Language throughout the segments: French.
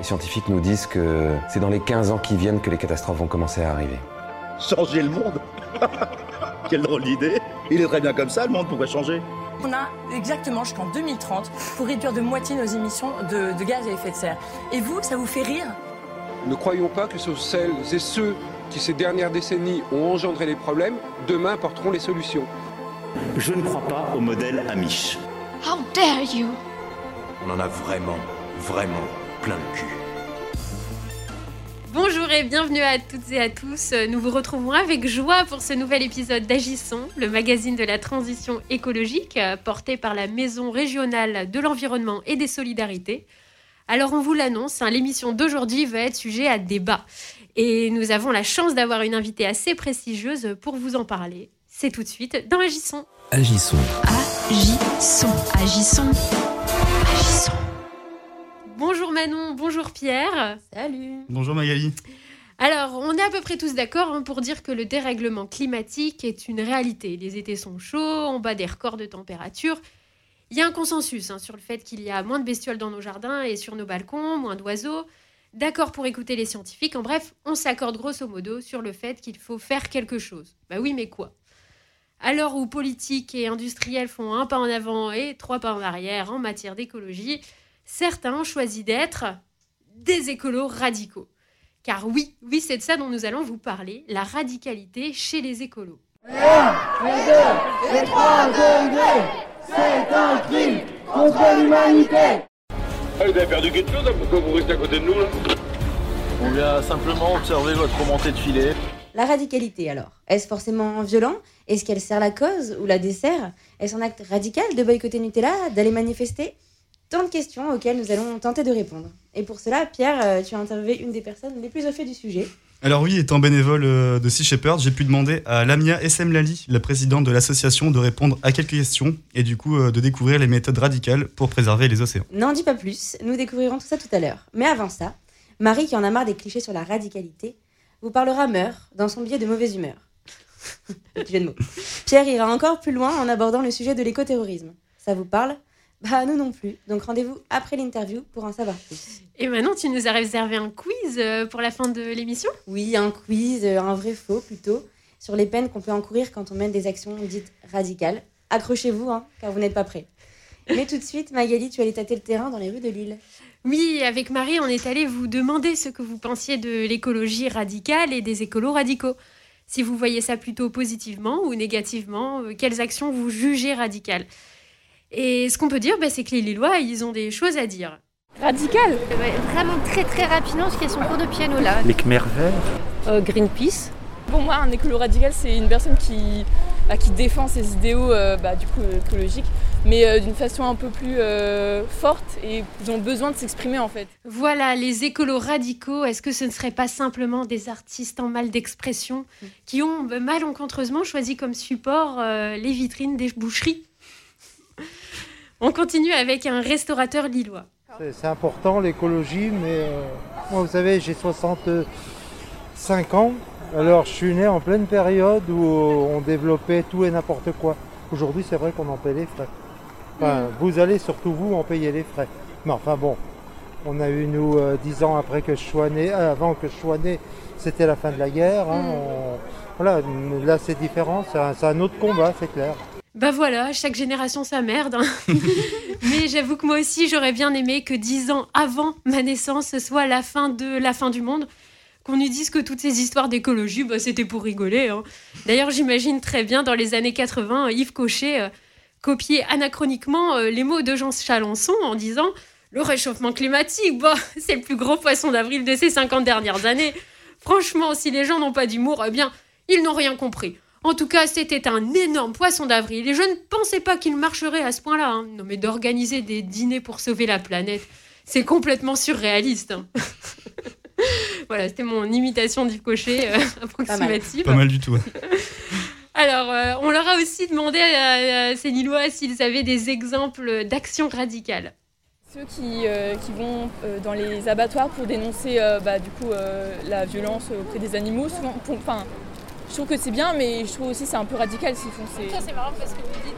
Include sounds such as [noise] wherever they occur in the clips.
Les scientifiques nous disent que c'est dans les 15 ans qui viennent que les catastrophes vont commencer à arriver. Changer le monde [laughs] Quelle drôle d'idée Il est très bien comme ça, le monde, pourquoi changer? On a exactement jusqu'en 2030 pour réduire de moitié nos émissions de, de gaz à effet de serre. Et vous, ça vous fait rire? Ne croyons pas que ce sont celles et ceux qui, ces dernières décennies, ont engendré les problèmes, demain porteront les solutions. Je ne crois pas au modèle Amish. How dare you? On en a vraiment, vraiment plein le cul. Bonjour et bienvenue à toutes et à tous. Nous vous retrouvons avec joie pour ce nouvel épisode d'Agissons, le magazine de la transition écologique euh, porté par la Maison régionale de l'environnement et des solidarités. Alors on vous l'annonce, hein, l'émission d'aujourd'hui va être sujet à débat. Et nous avons la chance d'avoir une invitée assez prestigieuse pour vous en parler. C'est tout de suite dans Agissons. Agissons. Agissons. Agissons. Bonjour Manon, bonjour Pierre. Salut Bonjour Magali. Alors, on est à peu près tous d'accord hein, pour dire que le dérèglement climatique est une réalité. Les étés sont chauds, on bat des records de température. Il y a un consensus hein, sur le fait qu'il y a moins de bestioles dans nos jardins et sur nos balcons, moins d'oiseaux. D'accord pour écouter les scientifiques. En bref, on s'accorde grosso modo sur le fait qu'il faut faire quelque chose. Bah oui, mais quoi? À l'heure où politiques et industriels font un pas en avant et trois pas en arrière en matière d'écologie, certains ont choisi d'être des écolos radicaux. Car oui, oui, c'est de ça dont nous allons vous parler, la radicalité chez les écolos. Ah, vous avez perdu quelque chose, hein, pourquoi vous restez à côté de nous là? On vient simplement observer votre remontée de filet. La radicalité alors Est-ce forcément violent? Est-ce qu'elle sert la cause ou la dessert? Est-ce un acte radical de boycotter Nutella D'aller manifester? Tant de questions auxquelles nous allons tenter de répondre. Et pour cela, Pierre, euh, tu as interviewé une des personnes les plus au fait du sujet. Alors oui, étant bénévole euh, de Sea Shepherd, j'ai pu demander à Lamia Essemlali, la présidente de l'association, de répondre à quelques questions et du coup euh, de découvrir les méthodes radicales pour préserver les océans. N'en dis pas plus, nous découvrirons tout ça tout à l'heure. Mais avant ça, Marie, qui en a marre des clichés sur la radicalité, vous parlera meurt dans son billet de mauvaise humeur. [laughs] Petit jeu de mots. Pierre ira encore plus loin en abordant le sujet de l'écoterrorisme. Ça vous parle? Bah nous non plus. Donc rendez-vous après l'interview pour en savoir plus. Et maintenant, tu nous as réservé un quiz euh, pour la fin de l'émission? Oui, un quiz, euh, un vrai faux plutôt, sur les peines qu'on peut encourir quand on mène des actions dites radicales. Accrochez-vous, hein, car vous n'êtes pas prêts. Mais tout de suite, Magali, tu allais tâter le terrain dans les rues de Lille. Oui, avec Marie, on est allé vous demander ce que vous pensiez de l'écologie radicale et des écolos radicaux. Si vous voyez ça plutôt positivement ou négativement, euh, quelles actions vous jugez radicales? Et ce qu'on peut dire, bah, c'est que les Lillois, ils ont des choses à dire. Radical Vraiment très très rapidement parce qu'il y a son cours de piano là. Les Khmer verts Euh, Greenpeace Pour moi, un écolo radical, c'est une personne qui, bah, qui défend ses idéaux euh, bah, du coup, écologiques, mais euh, d'une façon un peu plus euh, forte et ils ont besoin de s'exprimer en fait. Voilà, les écolos radicaux, est-ce que ce ne serait pas simplement des artistes en mal d'expression qui ont bah, malencontreusement choisi comme support euh, les vitrines des boucheries? On continue avec un restaurateur lillois. C'est- important l'écologie, mais euh, moi vous savez j'ai 65 ans, alors je suis né en pleine période où on développait tout et n'importe quoi. Aujourd'hui c'est vrai qu'on en paie les frais. Enfin, vous allez surtout vous en payer les frais. Mais enfin bon, on a eu nous euh, 10 ans après que je sois né, euh, avant que je sois né, c'était la fin de la guerre. hein, on- voilà, là c'est différent, c'est un, c'est un autre combat, c'est clair. Bah voilà, chaque génération sa merde. hein. [laughs] Mais j'avoue que moi aussi, j'aurais bien aimé que dix ans avant ma naissance, ce soit la fin de la fin du monde. Qu'on nous dise que toutes ces histoires d'écologie, bah, c'était pour rigoler. hein. D'ailleurs, j'imagine très bien dans les années 80, Yves Cochet euh, copier anachroniquement euh, les mots de Jean Chalençon en disant Le réchauffement climatique, bah, c'est le plus gros poisson d'avril de ces 50 dernières années. Franchement, si les gens n'ont pas d'humour, eh bien, ils n'ont rien compris. En tout cas, c'était un énorme poisson d'avril et je ne pensais pas qu'il marcherait à ce point-là. hein. Non, mais d'organiser des dîners pour sauver la planète, c'est complètement surréaliste. hein. [laughs] voilà, c'était mon imitation d'Yves Cochet euh, [laughs] approximative. Pas mal du tout. [laughs] Alors, euh, on leur a aussi demandé à, à ces Lillois s'ils avaient des exemples d'actions radicales. Ceux qui, euh, qui vont euh, dans les abattoirs pour dénoncer euh, bah, du coup, euh, la violence auprès des animaux, souvent, pour- enfin, je trouve que c'est bien, mais je trouve aussi que c'est un peu radical s'ils font ces... Ça, c'est marrant parce que vous dites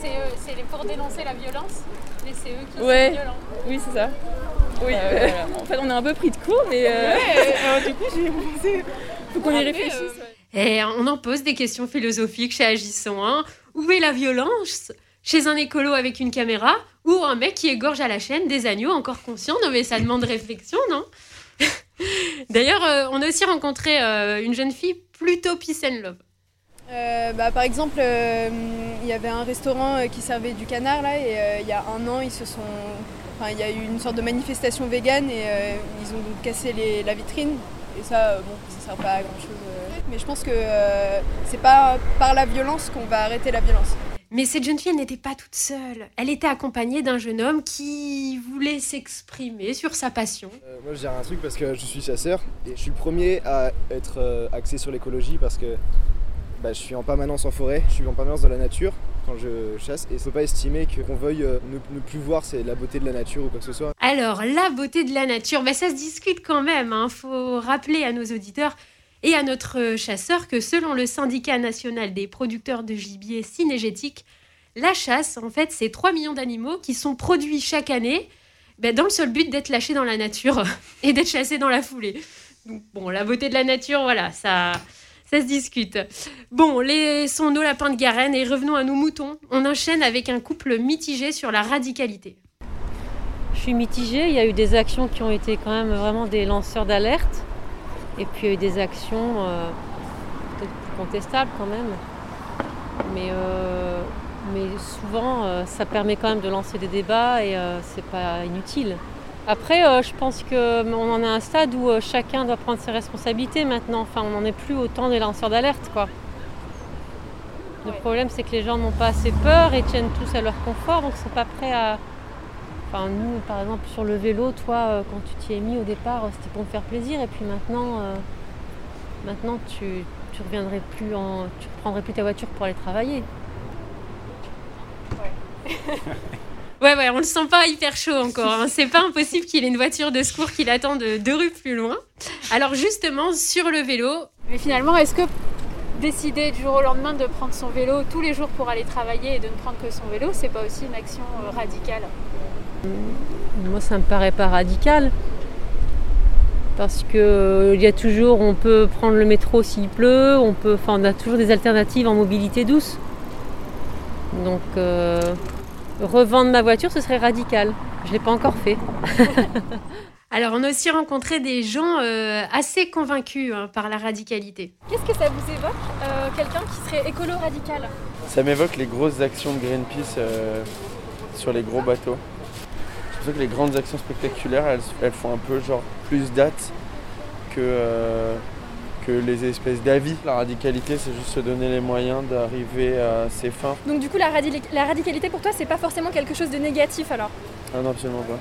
c'est eux- c'est les- pour dénoncer la violence, mais c'est eux qui Ouais. sont violents. Oui, c'est ça. Oui, Euh, euh, voilà. [laughs] en fait, on est un peu pris de court, mais. euh, Ouais, [laughs] alors, du coup, j'ai pensé. Faut qu'on y réfléchisse. euh, Et on en pose des questions philosophiques chez Agissons. hein. Où est la violence? Chez un écolo avec une caméra? Ou un mec qui égorge à la chaîne des agneaux encore conscients? Non mais ça demande réflexion, non? [laughs] D'ailleurs, euh, on a aussi rencontré euh, une jeune fille plutôt peace and love. Euh, bah, par exemple, euh, il y avait un restaurant euh, qui servait du canard là, et il y a un an, ils se sont, il y a eu une sorte de manifestation végane et ils ont donc cassé la vitrine. Et ça, bon, ça sert pas à grand chose. Mais je pense que c'est pas par la violence qu'on va arrêter la violence. Mais cette jeune fille, n'était pas toute seule. Elle était accompagnée d'un jeune homme qui voulait s'exprimer sur sa passion. Euh, moi je dirais un truc parce que je suis chasseur et je suis le premier à être euh, axé sur l'écologie parce que bah, je suis en permanence en forêt, je suis en permanence dans la nature quand je chasse et il ne faut pas estimer qu'on veuille euh, ne, ne plus voir c'est la beauté de la nature ou quoi que ce soit. Alors, la beauté de la nature, bah, ça se discute quand même. Il faut rappeler à nos auditeurs et à notre chasseur que selon le syndicat national des producteurs de gibier cinégétique, la chasse, en fait, c'est 3 millions d'animaux qui sont produits chaque année bah, dans le seul but d'être lâchés dans la nature [laughs] et d'être chassés dans la foulée. Donc, bon, la beauté de la nature, voilà, ça, ça se discute. Bon, laissons nos lapins de Garenne et revenons à nos moutons. On enchaîne avec un couple mitigé sur la radicalité. Je suis mitigée. Il y a eu des actions qui ont été quand même vraiment des lanceurs d'alerte. Et puis il y a eu des actions euh, contestables quand même. Mais, euh, mais souvent, euh, ça permet quand même de lancer des débats et c'est pas inutile. Après, je pense qu'on en a un stade où chacun doit prendre ses responsabilités maintenant. Enfin, on n'en est plus autant des lanceurs d'alerte, quoi. Le problème, c'est que les gens n'ont pas assez peur et tiennent tous à leur confort, donc ils sont pas prêts à, Enfin, nous, par exemple, sur le vélo, toi, euh, quand tu t'y es mis au départ, euh, c'était pour me faire plaisir. Et puis maintenant, euh, maintenant tu, tu reviendrais plus en. Tu reprendrais plus ta voiture pour aller travailler. [laughs] Ouais, ouais, on le sent pas hyper chaud encore. hein. C'est pas impossible qu'il ait une voiture de secours qui l'attende deux rues plus loin. Alors justement, sur le vélo, Mais finalement, est-ce que décider du jour au lendemain de prendre son vélo tous les jours pour aller travailler et de ne prendre que son vélo, c'est pas aussi une action radicale? Moi, ça me paraît pas radical. Parce que euh, il y a toujours, on peut prendre le métro s'il pleut, on peut, enfin, on a toujours des alternatives en mobilité douce. Donc, euh, revendre ma voiture, ce serait radical. Je l'ai pas encore fait. [laughs] alors on a aussi rencontré des gens euh, assez convaincus hein, par la radicalité. Qu'est-ce que ça vous évoque euh, quelqu'un qui serait écolo radical Ça m'évoque les grosses actions de Greenpeace euh, sur les gros bateaux. C'est pour ça que les grandes actions spectaculaires, elles, elles font un peu genre plus date que, euh, que les espèces d'avis. La radicalité, c'est juste se donner les moyens d'arriver à ses fins. Donc du coup, la, radi- la radicalité pour toi, c'est pas forcément quelque chose de négatif alors? Ah non, absolument pas.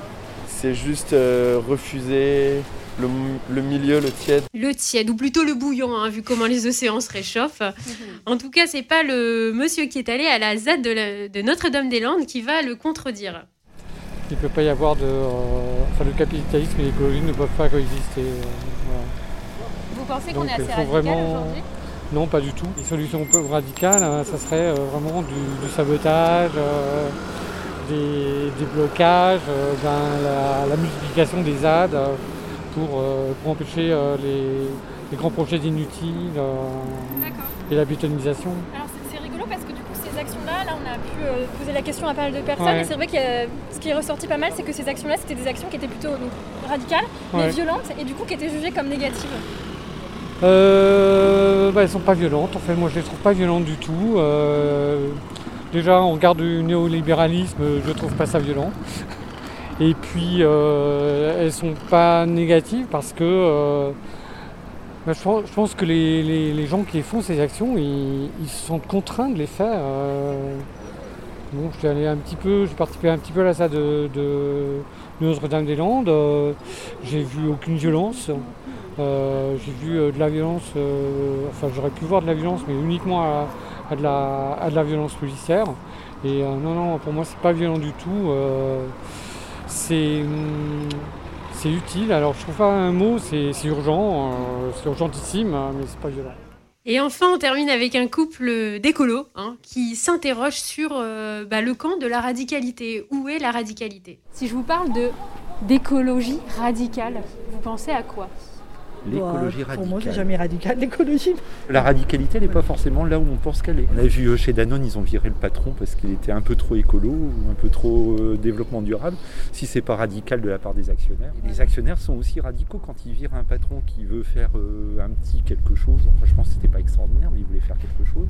C'est juste euh, refuser le, le milieu, le tiède. Le tiède, ou plutôt le bouillon, hein, vu comment les océans se réchauffent. En tout cas, c'est pas le monsieur qui est allé à la ZAD de Notre-Dame-des-Landes qui va le contredire. Il ne peut pas y avoir de. euh, enfin, le capitalisme et l'écologie ne peuvent pas coexister. euh, voilà. Vous pensez qu'on est assez radical vraiment- aujourd'hui? Non, pas du tout. Les solutions un peu radicales, hein, ça serait euh, vraiment du, du sabotage, des, des blocages, euh, ben, la, la multiplication des ZAD euh, pour, euh, pour empêcher les, les grands projets inutiles et la bétonisation. Alors ces actions-là, là on a pu euh, poser la question à pas mal de personnes Ouais. et c'est vrai que euh, ce qui est ressorti pas mal c'est que ces actions-là c'était des actions qui étaient plutôt donc, radicales mais violentes et du coup qui étaient jugées comme négatives. Euh, bah, elles sont pas violentes, en fait, moi je les trouve pas violentes du tout. Euh, déjà, en regard du néolibéralisme, je trouve pas ça violent. Et puis, euh, elles sont pas négatives parce que bah, je, pense, que les, gens qui font ces actions, ils, ils sentent contraints de les faire. euh. Bon, je suis allé un petit peu, j'ai participé un petit peu à la salle de, de- de Notre-Dame-des-Landes. euh, j'ai vu aucune violence. Euh, j'ai vu de la violence, enfin j'aurais pu voir de la violence, mais uniquement à, de, la, violence policière. Et non, non, pour moi c'est pas violent du tout. c'est hum, c'est utile. Alors je trouve pas un mot, c'est urgent, euh, c'est urgentissime, hein, mais c'est pas violent. Et enfin, on termine avec un couple d'écolos hein, qui s'interroge sur euh, bah, le camp de la radicalité. Où est la radicalité? Si je vous parle de d'écologie radicale, vous pensez à quoi? L'écologie Bah, Pour moi, c'est radicale. jamais radical, l'écologie. La radicalité, elle n'est pas forcément là où on pense qu'elle est. On a vu chez Danone, ils ont viré le patron parce qu'il était un peu trop écolo ou un peu trop euh, développement durable. Si c'est pas radical de la part des actionnaires. Et les actionnaires sont aussi radicaux quand ils virent un patron qui veut faire euh, un petit quelque chose. Enfin, je pense que c'était pas extraordinaire, mais il voulait faire quelque chose.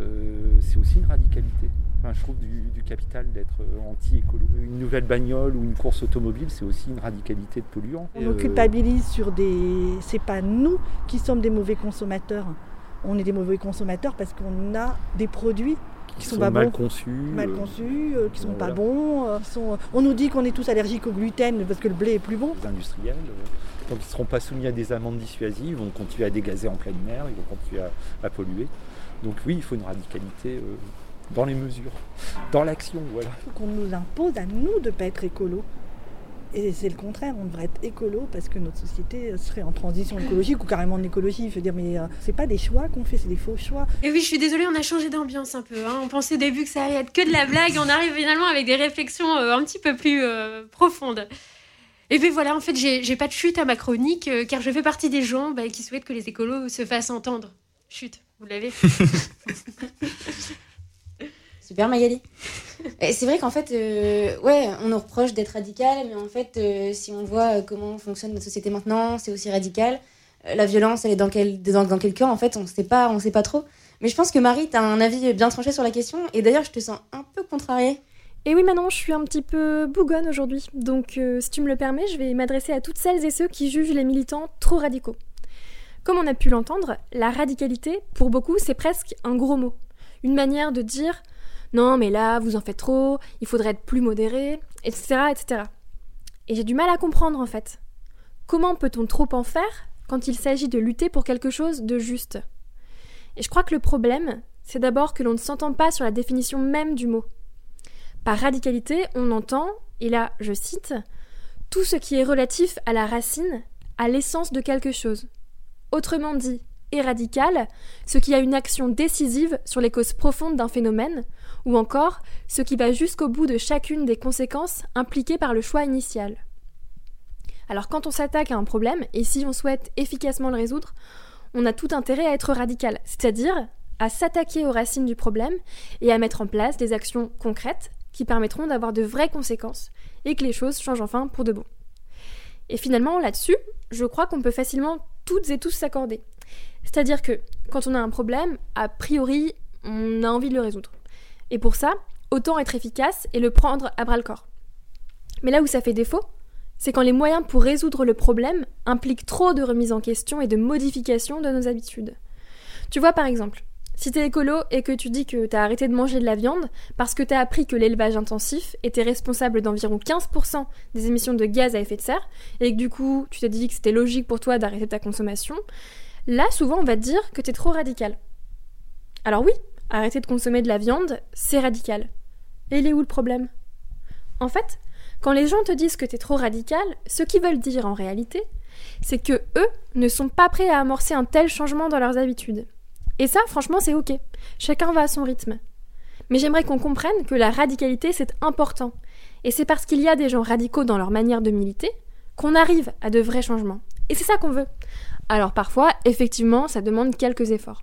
Euh, c'est aussi une radicalité. Enfin, je trouve du, du capital d'être euh, anti-écolo. Une nouvelle bagnole ou une course automobile, c'est aussi une radicalité de polluant. On nous culpabilise sur des. C'est pas nous qui sommes des mauvais consommateurs. On est des mauvais consommateurs parce qu'on a des produits qui, Qui sont, sont pas mal bons, conçus, mal euh, conçus, euh, qui sont pas bons. euh, qui sont- On nous dit qu'on est tous allergiques au gluten parce que le blé est plus bon. les industriels. euh, Donc ils ne seront pas soumis à des amendes dissuasives, ils vont continuer à dégazer en pleine mer, ils vont continuer à, à polluer. Donc oui, il faut une radicalité euh, dans les mesures, dans l'action, voilà. Il faut qu'on nous impose à nous de ne pas être écolo. Et c'est le contraire, on devrait être écolo parce que notre société serait en transition écologique ou carrément en écologie. Je veux dire, mais euh, c'est pas des choix qu'on fait, c'est des faux choix. Et oui, je suis désolée, on a changé d'ambiance un peu. hein. On pensait au début que ça allait être que de la blague. On arrive finalement avec des réflexions euh, un petit peu plus euh, profondes. Et puis voilà, en fait, j'ai j'ai pas de chute à ma chronique, euh, car je fais partie des gens bah, qui souhaitent que les écolos se fassent entendre. Chute, vous l'avez [laughs] [laughs] Super Magali. C'est vrai qu'en fait, euh, ouais, on nous reproche d'être radical, mais en fait, euh, si on voit euh, comment fonctionne notre société maintenant, c'est aussi radical. Euh, la violence, elle est dans quel, dans, dans quel cœur En fait, on sait pas, on sait pas trop. Mais je pense que Marie, t'as un avis bien tranché sur la question, et d'ailleurs, je te sens un peu contrariée. Et oui, Manon, je suis un petit peu bougonne aujourd'hui. Donc, euh, si tu me le permets, je vais m'adresser à toutes celles et ceux qui jugent les militants trop radicaux. Comme on a pu l'entendre, la radicalité, pour beaucoup, c'est presque un gros mot. Une manière de dire non, mais là, vous en faites trop, il faudrait être plus modéré, etc. etc. Et j'ai du mal à comprendre en fait. Comment peut-on trop en faire quand il s'agit de lutter pour quelque chose de juste? Et je crois que le problème, c'est d'abord que l'on ne s'entend pas sur la définition même du mot. Par radicalité, on entend, et là je cite, tout ce qui est relatif à la racine, à l'essence de quelque chose. Autrement dit, est radical, ce qui a une action décisive sur les causes profondes d'un phénomène, ou encore ce qui va jusqu'au bout de chacune des conséquences impliquées par le choix initial. Alors quand on s'attaque à un problème, et si on souhaite efficacement le résoudre, on a tout intérêt à être radical, c'est-à-dire à s'attaquer aux racines du problème et à mettre en place des actions concrètes qui permettront d'avoir de vraies conséquences et que les choses changent enfin pour de bon. Et finalement, là-dessus, je crois qu'on peut facilement toutes et tous s'accorder. C'est-à-dire que quand on a un problème, a priori, on a envie de le résoudre. Et pour ça, autant être efficace et le prendre à bras le corps. Mais là où ça fait défaut, c'est quand les moyens pour résoudre le problème impliquent trop de remise en question et de modification de nos habitudes. Tu vois par exemple, si t'es écolo et que tu dis que t'as arrêté de manger de la viande parce que t'as appris que l'élevage intensif était responsable d'environ 15% des émissions de gaz à effet de serre, et que du coup tu t'es dit que c'était logique pour toi d'arrêter ta consommation, là souvent on va te dire que t'es trop radical. Alors oui, arrêter de consommer de la viande, c'est radical. Et il est où le problème? En fait, quand les gens te disent que t'es trop radical, ce qu'ils veulent dire en réalité, c'est que eux ne sont pas prêts à amorcer un tel changement dans leurs habitudes. Et ça, franchement, c'est ok. Chacun va à son rythme. Mais j'aimerais qu'on comprenne que la radicalité, c'est important. Et c'est parce qu'il y a des gens radicaux dans leur manière de militer qu'on arrive à de vrais changements. Et c'est ça qu'on veut. Alors parfois, effectivement, ça demande quelques efforts.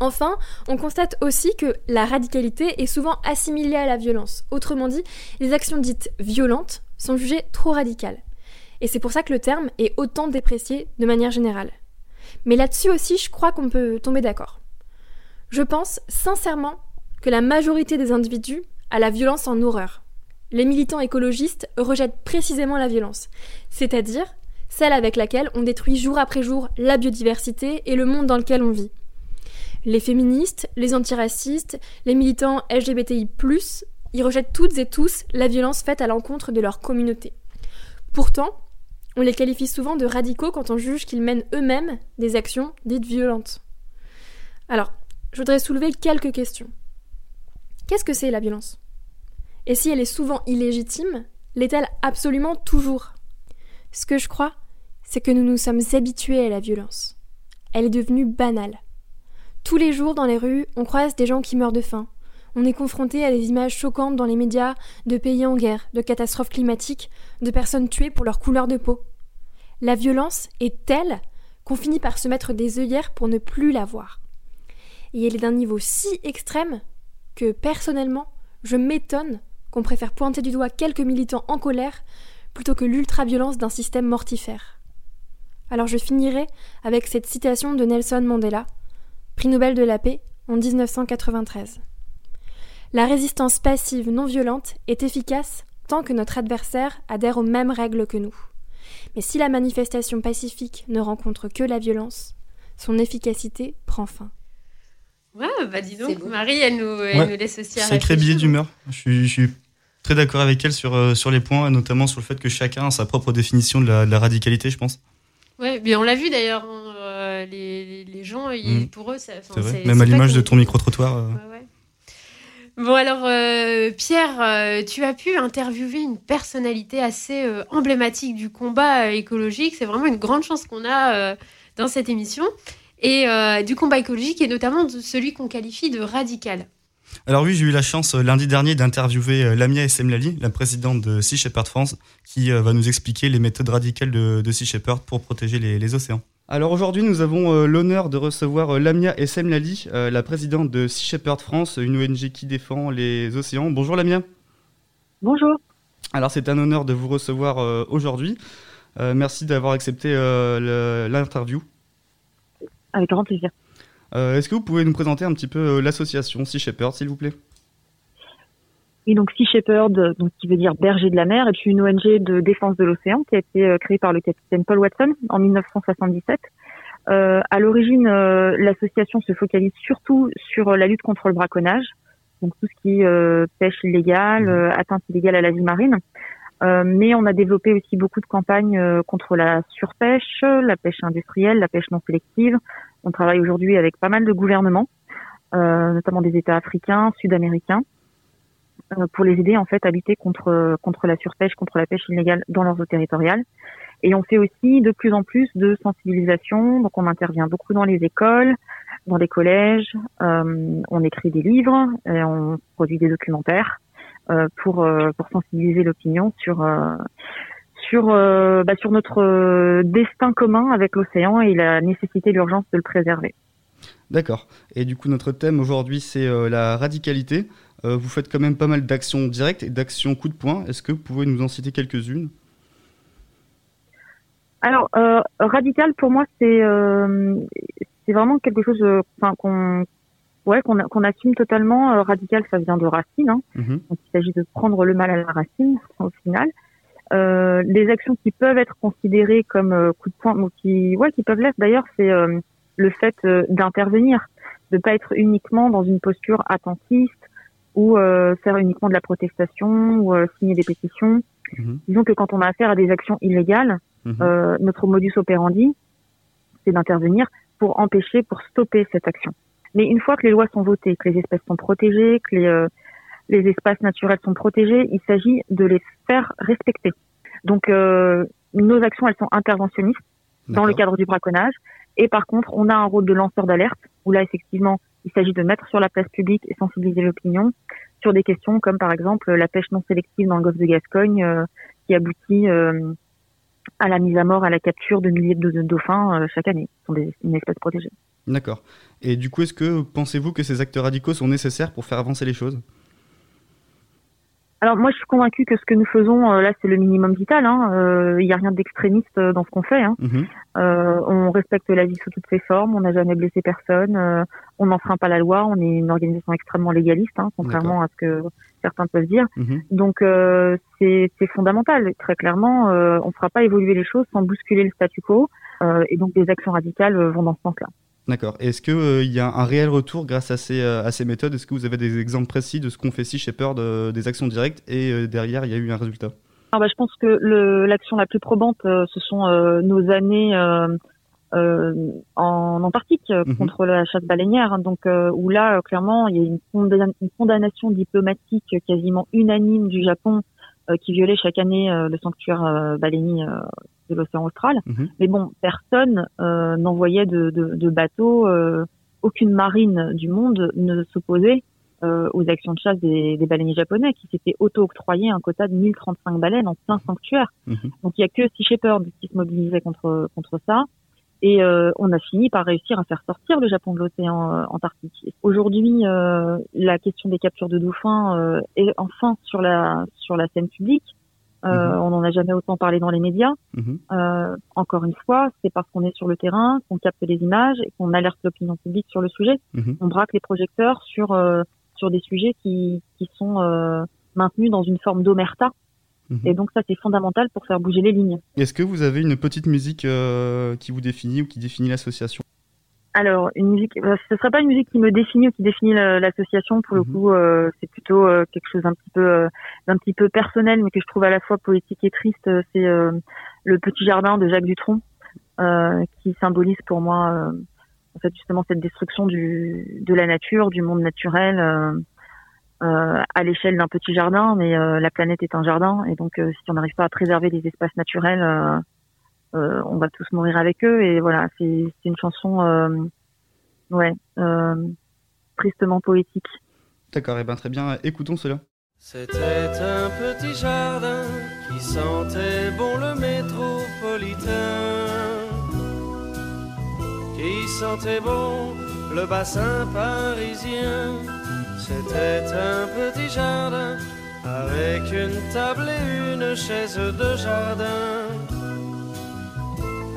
Enfin, on constate aussi que la radicalité est souvent assimilée à la violence. Autrement dit, les actions dites violentes sont jugées trop radicales. Et c'est pour ça que le terme est autant déprécié de manière générale. Mais là-dessus aussi, je crois qu'on peut tomber d'accord. Je pense sincèrement que la majorité des individus a la violence en horreur. Les militants écologistes rejettent précisément la violence, c'est-à-dire celle avec laquelle on détruit jour après jour la biodiversité et le monde dans lequel on vit. Les féministes, les antiracistes, les militants LGBTI, ils rejettent toutes et tous la violence faite à l'encontre de leur communauté. Pourtant, on les qualifie souvent de radicaux quand on juge qu'ils mènent eux-mêmes des actions dites violentes. Alors, je voudrais soulever quelques questions. Qu'est-ce que c'est la violence? Et si elle est souvent illégitime, l'est-elle absolument toujours? Ce que je crois, c'est que nous nous sommes habitués à la violence. Elle est devenue banale. Tous les jours dans les rues, on croise des gens qui meurent de faim. On est confronté à des images choquantes dans les médias de pays en guerre, de catastrophes climatiques, de personnes tuées pour leur couleur de peau. La violence est telle qu'on finit par se mettre des œillères pour ne plus la voir. Et elle est d'un niveau si extrême que personnellement, je m'étonne qu'on préfère pointer du doigt quelques militants en colère plutôt que l'ultra-violence d'un système mortifère. Alors je finirai avec cette citation de Nelson Mandela, prix Nobel de la paix en 1993. La résistance passive non violente est efficace tant que notre adversaire adhère aux mêmes règles que nous. Mais si la manifestation pacifique ne rencontre que la violence, son efficacité prend fin. Ouais, bah dis donc, Marie, elle nous, elle Ouais. nous laisse aussi à Sacré billet d'humeur. Je suis, je suis très d'accord avec elle sur, euh, sur les points, notamment sur le fait que chacun a sa propre définition de la, de la radicalité, je pense. Ouais, mais on l'a vu d'ailleurs, hein, euh, les, les- les gens, ils- Mm. pour eux, ça. C'est vrai. c'est- Même c'est à l'image de ton micro-trottoir. euh, Bon alors euh, Pierre, euh, tu as pu interviewer une personnalité assez euh, emblématique du combat écologique. C'est vraiment une grande chance qu'on a dans cette émission et du combat écologique et notamment de celui qu'on qualifie de radical. Alors oui, j'ai eu la chance lundi dernier d'interviewer Lamia Essemlali, la présidente de Sea Shepherd France, qui va nous expliquer les méthodes radicales de, Sea Shepherd pour protéger les océans. Alors aujourd'hui, nous avons euh, l'honneur de recevoir euh, Lamia Essemlali, euh, la présidente de Sea Shepherd France, une ONG qui défend les océans. Bonjour Lamia. Bonjour. Alors c'est un honneur de vous recevoir aujourd'hui. Merci d'avoir accepté l'interview. Avec grand plaisir. Est-ce que vous pouvez nous présenter un petit peu l'association Sea Shepherd, s'il vous plaît? Et donc Sea Shepherd, donc qui veut dire berger de la mer, est une ONG de défense de l'océan qui a été euh, créée par le capitaine Paul Watson en 1977. Euh, à l'origine, euh, l'association se focalise surtout sur euh, la lutte contre le braconnage, donc tout ce qui est euh, pêche illégale, euh, atteinte illégale à la vie marine. Euh, mais on a développé aussi beaucoup de campagnes euh, contre la surpêche, la pêche industrielle, la pêche non sélective. On travaille aujourd'hui avec pas mal de gouvernements, euh, notamment des États africains, sud-américains, pour les aider en fait à lutter contre contre la surpêche, contre la pêche illégale dans leurs eaux territoriales. Et on fait aussi de plus en plus de sensibilisation. Donc on intervient beaucoup dans les écoles, dans les collèges. euh, on écrit des livres, on produit des documentaires euh, pour euh, pour sensibiliser l'opinion sur euh, sur euh, bah, sur notre euh, destin commun avec l'océan et la nécessité, l'urgence de le préserver. D'accord. Et du coup, notre thème aujourd'hui, c'est euh, la radicalité. Euh, vous faites quand même pas mal d'actions directes et d'actions coup de poing. Est-ce que vous pouvez nous en citer quelques-unes? Alors, euh, radical pour moi, c'est euh, c'est vraiment quelque chose qu'on ouais, qu'on assume totalement. Radical, ça vient de racine. Hein. Mhm. Donc, il s'agit de prendre le mal à la racine, au final. Les actions qui peuvent être considérées comme coup de poing, ou qui, ouais, qui peuvent l'être d'ailleurs, c'est le fait d'intervenir, de pas être uniquement dans une posture attentiste ou euh, faire uniquement de la protestation ou euh, signer des pétitions. Disons que quand on a affaire à des actions illégales, Mhm. euh, notre modus operandi, c'est d'intervenir pour empêcher, pour stopper cette action. Mais une fois que les lois sont votées, que les espèces sont protégées, que les, euh, les espaces naturels sont protégés, il s'agit de les faire respecter. Donc euh, nos actions, elles sont interventionnistes dans le cadre du braconnage. Et par contre, on a un rôle de lanceur d'alerte, où là, effectivement, il s'agit de mettre sur la place publique et sensibiliser l'opinion sur des questions comme par exemple la pêche non sélective dans le golfe de Gascogne, euh, qui aboutit euh, à la mise à mort, à la capture de milliers de, dauphins euh, chaque année. Ce sont des, une espèce protégée. D'accord. Et du coup, est-ce que pensez-vous que ces actes radicaux sont nécessaires pour faire avancer les choses? Alors moi, je suis convaincue que ce que nous faisons euh, là, c'est le minimum vital. hein. Euh, Il n'y a rien d'extrémiste euh, dans ce qu'on fait. hein. Mhm. Euh, on respecte la vie sous toutes ses formes. On n'a jamais blessé personne. euh, on n'enfreint pas la loi. On est une organisation extrêmement légaliste, hein, contrairement à ce que certains peuvent dire. Mhm. Donc euh, c'est fondamental. Très clairement, euh, on ne fera pas évoluer les choses sans bousculer le statu quo. Euh, et donc des actions radicales vont dans ce sens-là. D'accord. Est-ce qu'il y a un réel retour grâce à ces, euh, à ces méthodes? Est-ce que vous avez des exemples précis de ce qu'on fait Sea Shepherd, euh, des actions directes, et euh, derrière, il y a eu un résultat? Alors, bah, je pense que l'action la plus probante, euh, ce sont euh, nos années euh, euh, en Antarctique euh, Mhm. contre la chasse baleinière. hein. donc euh, où là, euh, clairement, il y a une, une condamnation diplomatique quasiment unanime du Japon euh, qui violait chaque année euh, le sanctuaire euh, baleinier euh, de l'océan austral. Mhm. Mais bon, personne euh, n'envoyait de, de, de bateaux, euh, aucune marine du monde ne s'opposait euh, aux actions de chasse des, des baleiniers japonais qui s'étaient auto-octroyé un quota de 1035 baleines en plein sanctuaire. Mhm. Donc il y a que Sea Shepherd qui se mobilisait contre contre ça. Et on a fini par réussir à faire sortir le Japon de l'océan Antarctique. Aujourd'hui, la question des captures de dauphins est enfin sur la sur la scène publique. Euh, On n'en a jamais autant parlé dans les médias. Mhm. Euh, encore une fois, c'est parce qu'on est sur le terrain, qu'on capte les images et qu'on alerte l'opinion publique sur le sujet. Mhm. On braque les projecteurs sur euh, sur des sujets qui qui sont euh, maintenus dans une forme d'omerta. Mhm. Et donc ça, c'est fondamental pour faire bouger les lignes. Est-ce que vous avez une petite musique euh, qui vous définit ou qui définit l'association? Alors, une musique, euh, ce serait pas une musique qui me définit ou qui définit la- l'association. Pour le coup, euh, c'est plutôt euh, quelque chose d'un petit peu, euh, d'un petit peu personnel, mais que je trouve à la fois poétique et triste. Euh, C'est euh, le petit jardin de Jacques Dutronc, euh, qui symbolise pour moi, euh, en fait, justement cette destruction du, de la nature, du monde naturel. euh, euh, à l'échelle d'un petit jardin, mais euh, la planète est un jardin, et donc euh, si on n'arrive pas à préserver les espaces naturels, on va tous mourir avec eux. Et voilà, c'est c'est une chanson, euh, ouais, euh, tristement poétique. D'accord, et ben très bien, écoutons cela. C'était un petit jardin qui sentait bon le métropolitain, qui sentait bon le bassin parisien. C'était un petit jardin avec une table et une chaise de jardin,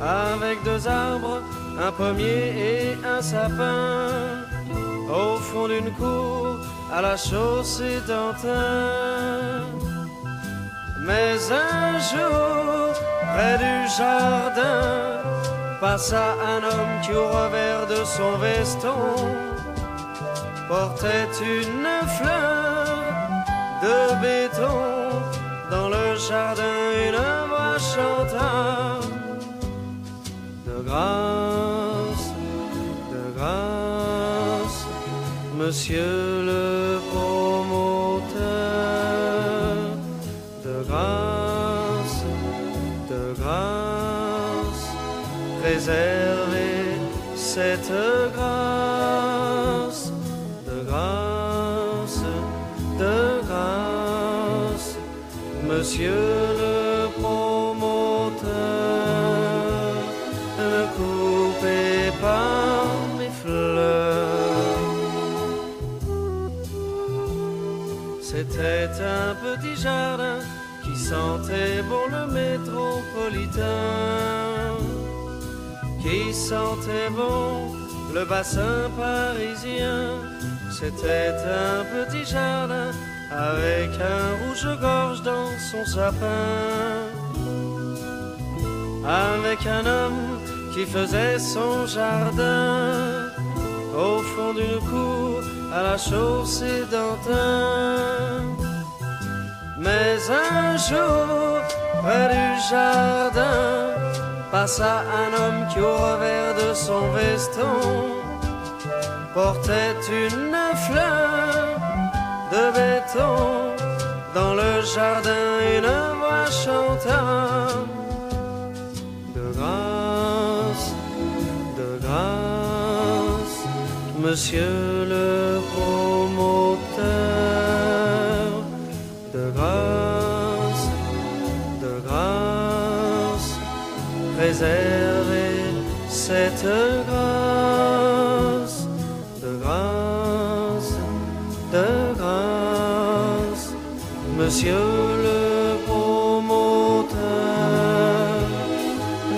avec deux arbres, un pommier et un sapin, au fond d'une cour à la chaussée d'Antin. Mais un jour, près du jardin, passa un homme qui au revers de son veston portait une fleur de béton. Dans le jardin, une voix chanta grâce, de grâce, monsieur le promoteur, de grâce, de grâce, préservez cette grâce, de grâce, de grâce, monsieur C'était un petit jardin qui sentait bon le métropolitain, qui sentait bon le bassin parisien. C'était un petit jardin avec un rouge-gorge dans son sapin, avec un homme qui faisait son jardin au fond d'une cour à la chaussée d'Antin. Mais un jour, près du jardin, passa un homme qui au revers de son veston portait une fleur de béton. Dans le jardin, une voix chanta de grâce, de grâce, monsieur le promoteur, cette grâce, de grâce, de grâce, monsieur le promoteur,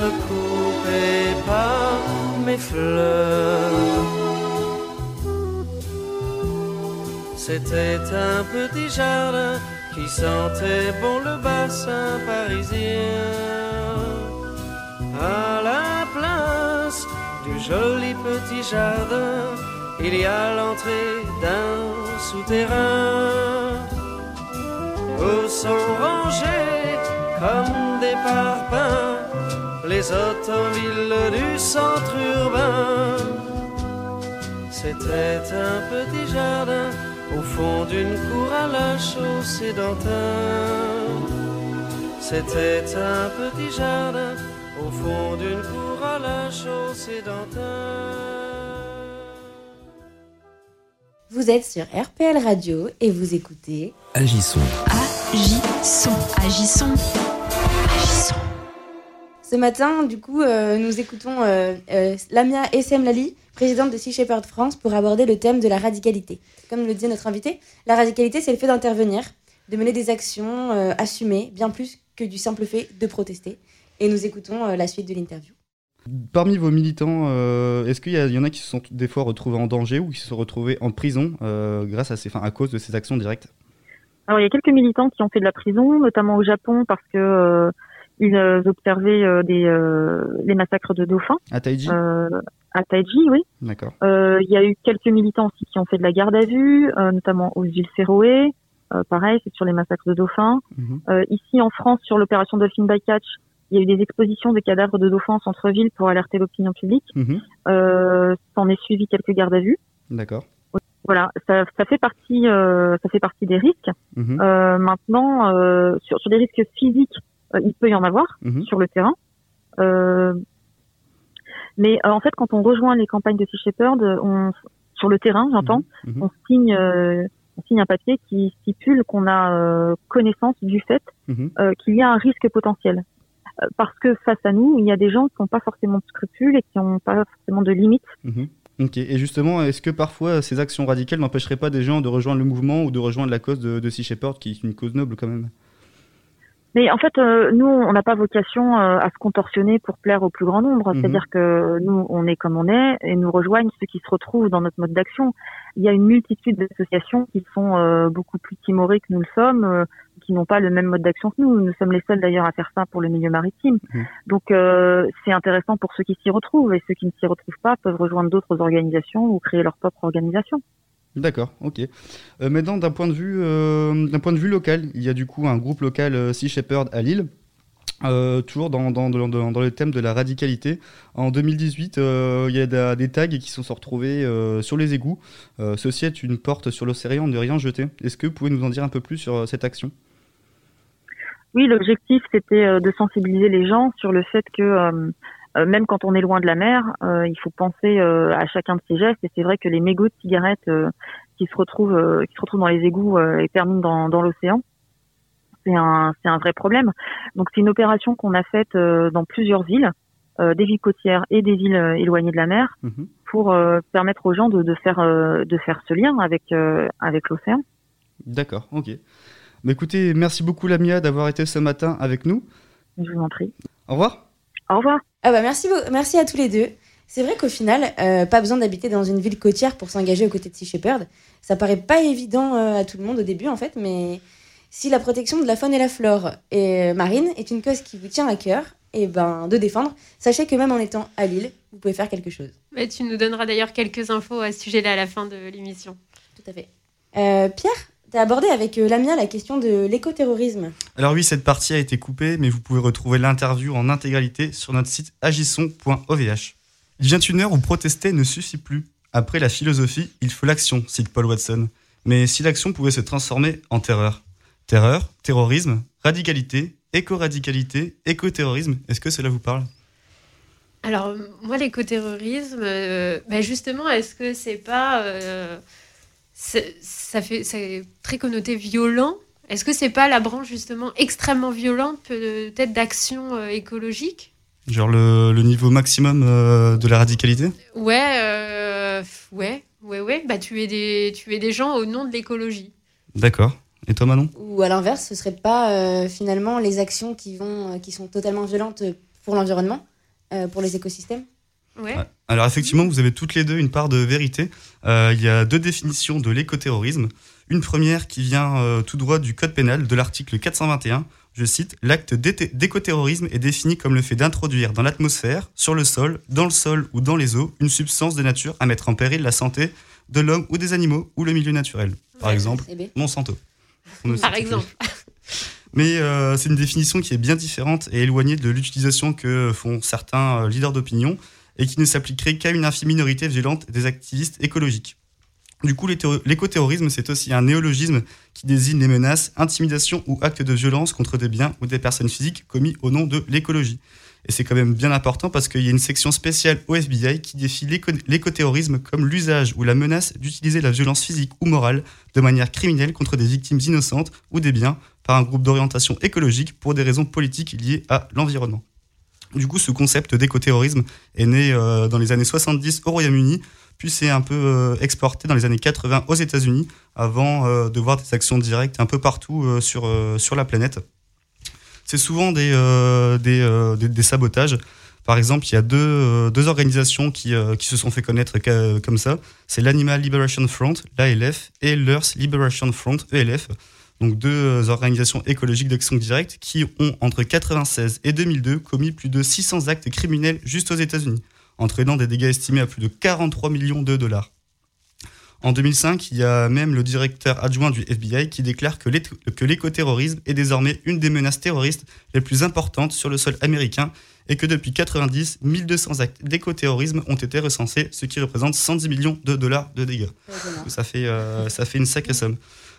ne coupez pas mes fleurs. C'était un petit jardin qui sentait bon le bassin parisien. À la place du joli petit jardin, il y a l'entrée d'un souterrain où sont rangés comme des parpaings les automobiles du centre urbain. C'était un petit jardin au fond d'une cour à la chaussée d'Antin. C'était un petit jardin au fond d'une cour à la. Vous êtes sur RPL Radio et vous écoutez Agissons. Agissons. Agissons. Agissons. Ce matin, du coup, euh, nous écoutons euh, euh, Lamia Essem Lali, présidente de Sea Shepherd France, pour aborder le thème de la radicalité. Comme le disait notre invité, la radicalité, c'est le fait d'intervenir, de mener des actions euh, assumées, bien plus que du simple fait de protester. Et nous écoutons euh, la suite de l'interview. Parmi vos militants, euh, est-ce qu'il y, en a qui se sont des fois retrouvés en danger ou qui se sont retrouvés en prison euh, grâce à ces, enfin, à cause de ces actions directes? Alors il y a quelques militants qui ont fait de la prison, notamment au Japon parce que euh, ils euh, observaient euh, des euh, les massacres de dauphins. À Taiji? Euh, à Taiji, oui. D'accord. Euh, Il y a eu quelques militants aussi qui ont fait de la garde à vue, euh, notamment aux îles Féroé. Euh, pareil, c'est sur les massacres de dauphins. Mhm. Euh, ici en France, sur l'opération Dolphin Bycatch, il y a eu des expositions de cadavres de dauphins en centre-ville pour alerter l'opinion publique. Mhm. Euh, S'en est suivi quelques gardes à vue. D'accord. Voilà, ça, ça fait partie, euh, ça fait partie des risques. Mhm. Euh, maintenant, euh, sur, sur des risques physiques, euh, il peut y en avoir Mhm. sur le terrain. Euh, mais euh, en fait, quand on rejoint les campagnes de Sea Shepherd, on, sur le terrain, j'entends, Mhm. on signe, euh, on signe un papier qui stipule qu'on a euh, connaissance du fait euh, qu'il y a un risque potentiel. Parce que face à nous, il y a des gens qui n'ont pas forcément de scrupules et qui n'ont pas forcément de limites. Mhm. Et justement, est-ce que parfois ces actions radicales n'empêcheraient pas des gens de rejoindre le mouvement ou de rejoindre la cause de, de Sea Shepherd, qui est une cause noble quand même? Mais en fait, euh, nous, on n'a pas vocation euh, à se contorsionner pour plaire au plus grand nombre. Mhm. C'est-à-dire que nous, on est comme on est et nous rejoignent ceux qui se retrouvent dans notre mode d'action. Il y a une multitude d'associations qui sont euh, beaucoup plus timorées que nous le sommes, euh, qui n'ont pas le même mode d'action que nous. Nous sommes les seuls d'ailleurs à faire ça pour le milieu maritime. Mhm. Donc, euh, c'est intéressant pour ceux qui s'y retrouvent et ceux qui ne s'y retrouvent pas peuvent rejoindre d'autres organisations ou créer leur propre organisation. D'accord, ok. Euh, maintenant, d'un point de vue, euh, d'un point de vue local, il y a du coup un groupe local euh, Sea Shepherd à Lille. toujours dans, dans, le thème de la radicalité. En 2018, euh, il y a des tags qui sont retrouvés sur les égouts. Ceci est une porte sur l'océan de rien jeter. Est-ce que vous pouvez nous en dire un peu plus sur cette action? Oui, l'objectif c'était de sensibiliser les gens sur le fait que même quand on est loin de la mer, euh, il faut penser euh, à chacun de ses gestes. Et c'est vrai que les mégots de cigarettes euh, qui se retrouvent euh, qui se retrouvent dans les égouts euh, et terminent dans, dans l'océan, c'est un c'est un vrai problème. Donc c'est une opération qu'on a faite euh, dans plusieurs euh, des villes côtières et des villes euh, éloignées de la mer, Mhm. pour euh, permettre aux gens de, de faire euh, de faire ce lien avec euh, avec l'océan. D'accord, ok. Mais écoutez, merci beaucoup Lamia d'avoir été ce matin avec nous. Je vous en prie. Au revoir. Au revoir. Ah bah merci, merci à tous les deux. C'est vrai qu'au final, euh, pas besoin d'habiter dans une ville côtière pour s'engager aux côtés de Sea Shepherd. Ça paraît pas évident euh, à tout le monde au début en fait, mais si la protection de la faune et la flore et, euh, marine est une cause qui vous tient à cœur, et ben de défendre, sachez que même en étant à Lille, vous pouvez faire quelque chose. Bah, tu nous donneras d'ailleurs quelques infos à ce sujet-là à la fin de l'émission. Tout à fait. Euh, Pierre, tu as abordé avec euh, Lamia la question de l'écoterrorisme. Alors oui, cette partie a été coupée, mais vous pouvez retrouver l'interview en intégralité sur notre site agisson.ovh. Il vient une heure où protester ne suffit plus. Après la philosophie, il faut l'action, cite Paul Watson. Mais si l'action pouvait se transformer en terreur? Terreur, terrorisme, radicalité, éco-radicalité, éco-terrorisme, est-ce que cela vous parle? Alors, moi, l'écoterrorisme, euh, bah, justement, est-ce que c'est pas. euh, ça fait, c'est très connoté violent. Est-ce que c'est pas la branche, justement, extrêmement violente, peut-être d'action euh, écologique? Genre le, le niveau maximum euh, de la radicalité? Ouais, euh, ouais, ouais, ouais. Bah, tuer des, tuer des gens au nom de l'écologie. D'accord. Et toi Manon? Ou à l'inverse, ce serait pas euh, finalement les actions qui, vont, qui sont totalement violentes pour l'environnement, euh, pour les écosystèmes? Ouais. Alors effectivement, vous avez toutes les deux une part de vérité. Euh, il y a deux définitions de l'écoterrorisme. Une première qui vient euh, tout droit du Code pénal, de l'article 421. Je cite, L'acte d'écoterrorisme est défini comme le fait d'introduire dans l'atmosphère, sur le sol, dans le sol ou dans les eaux, une substance de nature à mettre en péril la santé de l'homme ou des animaux ou le milieu naturel. Par Ouais, exemple. Monsanto. [laughs] Par exemple. mais euh, c'est une définition qui est bien différente et éloignée de l'utilisation que font certains leaders d'opinion et qui ne s'appliquerait qu'à une infime minorité violente des activistes écologiques. Du coup, l'écoterrorisme, c'est aussi un néologisme qui désigne les menaces, intimidations ou actes de violence contre des biens ou des personnes physiques commis au nom de l'écologie. Et c'est quand même bien important parce qu'il y a une section spéciale au FBI qui défie l'éco- l'écoterrorisme comme l'usage ou la menace d'utiliser la violence physique ou morale de manière criminelle contre des victimes innocentes ou des biens par un groupe d'orientation écologique pour des raisons politiques liées à l'environnement. Du coup, ce concept d'écoterrorisme est né euh, dans les années 70 au Royaume-Uni, puis c'est un peu euh, exporté dans les années 80 aux États-Unis, avant euh, de voir des actions directes un peu partout sur, la planète. C'est souvent des, sabotages. Par exemple, il y a deux, organisations qui, qui se sont fait connaître comme ça. C'est l'Animal Liberation Front, l'ALF, et l'Earth Liberation Front, ELF. Donc deux euh, organisations écologiques d'action directe qui ont, entre 96 et 2002, commis plus de 600 actes criminels juste aux États-Unis, entraînant des dégâts estimés à plus de 43 millions de dollars. En 2005, il y a même le directeur adjoint du FBI qui déclare que l'éco- que l'écoterrorisme est désormais une des menaces terroristes les plus importantes sur le sol américain et que depuis 90, 1200 actes d'écoterrorisme ont été recensés, ce qui représente 110 millions de dollars de dégâts. Ça fait, euh, ça fait une sacrée somme.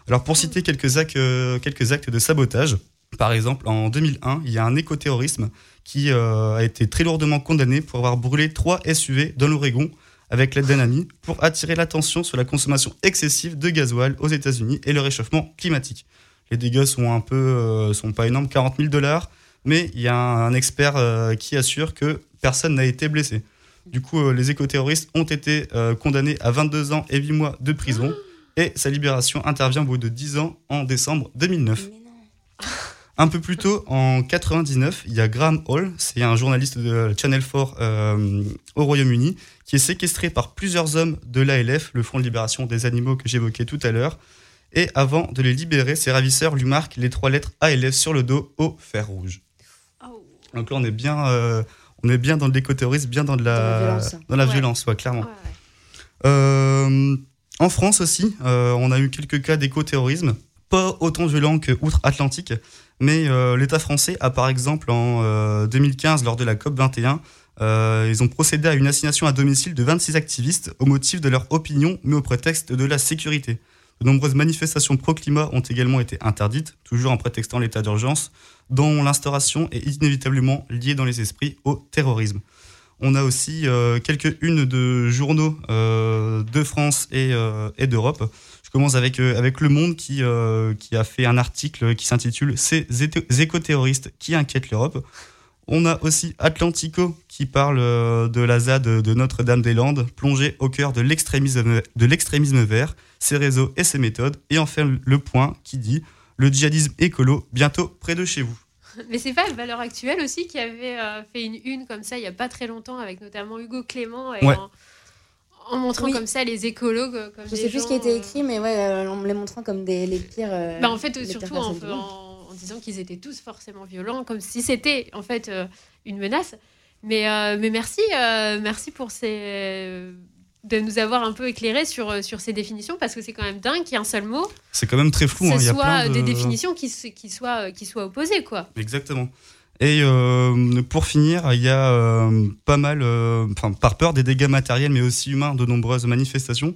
Alors pour citer quelques actes, euh, quelques actes de sabotage, par exemple en 2001, il y a un écoterrorisme qui euh, a été très lourdement condamné pour avoir brûlé trois SUV dans l'Oregon avec l'aide d'un ami pour attirer l'attention sur la consommation excessive de gasoil aux États-Unis et le réchauffement climatique. Les dégâts sont un peu, euh, sont pas énormes, 40 000 dollars, mais il y a un, expert euh, qui assure que personne n'a été blessé. Du coup, les écoterroristes ont été condamnés à 22 ans et 8 mois de prison et sa libération intervient au bout de 10 ans en décembre 2009. Un peu plus tôt, en 99, il y a Graham Hall, c'est un journaliste de Channel 4 euh, au Royaume-Uni, qui est séquestré par plusieurs hommes de l'ALF, le Front de libération des animaux que j'évoquais tout à l'heure. Et avant de les libérer, ses ravisseurs lui marquent les trois lettres ALF sur le dos au fer rouge. Donc là, on est bien, euh, on est bien dans l'écoterrorisme, bien dans, de la, Dans la violence. dans la Ouais. violence, ouais, clairement. Euh, en France aussi, euh, on a eu quelques cas d'écoterrorisme, pas autant violents que outre-Atlantique, mais euh, l'État français a par exemple en euh, 2015, lors de la COP 21, euh, ils ont procédé à une assignation à domicile de 26 activistes au motif de leur opinion, mais au prétexte de la sécurité. De nombreuses manifestations pro-climat ont également été interdites, toujours en prétextant l'état d'urgence, dont l'instauration est inévitablement liée dans les esprits au terrorisme. On a aussi euh, quelques-unes de journaux euh, de France et, euh, et d'Europe. Je commence avec, avec Le Monde qui, a fait un article qui s'intitule Ces éco-terroristes qui inquiètent l'Europe. On a aussi Atlantico qui parle de la ZAD de Notre-Dame-des-Landes, plongée au cœur de l'extrémisme vert, ses réseaux et ses méthodes. Et enfin, Le Point qui dit Le djihadisme écolo, bientôt près de chez vous. [laughs] Mais c'est pas le Valeur Actuelle aussi qui avait euh, fait une une comme ça il y a pas très longtemps avec notamment Hugo Clément et Ouais. en, en montrant Oui. comme ça les écologues euh, comme Je des sais plus ce qui a été euh, écrit, mais ouais, euh, en me les montrant comme des, les pires. euh, Bah, en fait, surtout en, en- en disant qu'ils étaient tous forcément violents, comme si c'était en fait euh, une menace. Mais, euh, mais merci, euh, merci pour ces de nous avoir un peu éclairé sur, euh, sur ces définitions parce que c'est quand même dingue qu'il y ait un seul mot, C'est quand même très flou. hein, ce il y a soit plein de... des définitions qui, qui, soient, qui soient opposées quoi. Exactement. Et euh, pour finir, il y a euh, pas mal, euh, enfin par peur des dégâts matériels, mais aussi humains, de nombreuses manifestations